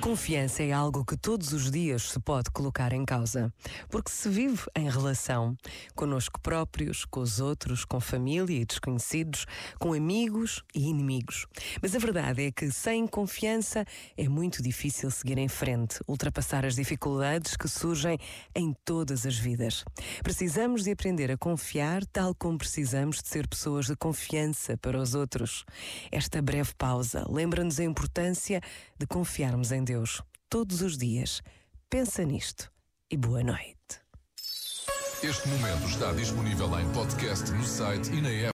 confiança é algo que todos os dias se pode colocar em causa, porque se vive em relação conosco próprios, com os outros, com família e desconhecidos, com amigos e inimigos. Mas a verdade é que sem confiança é muito difícil seguir em frente, ultrapassar as dificuldades que surgem em todas as vidas. Precisamos de aprender a confiar, tal como precisamos de ser pessoas de confiança para os outros. Esta breve pausa lembra-nos a importância de confiarmos em Deus todos os dias. Pensa nisto e boa noite. Este momento está disponível em podcast no site e na app.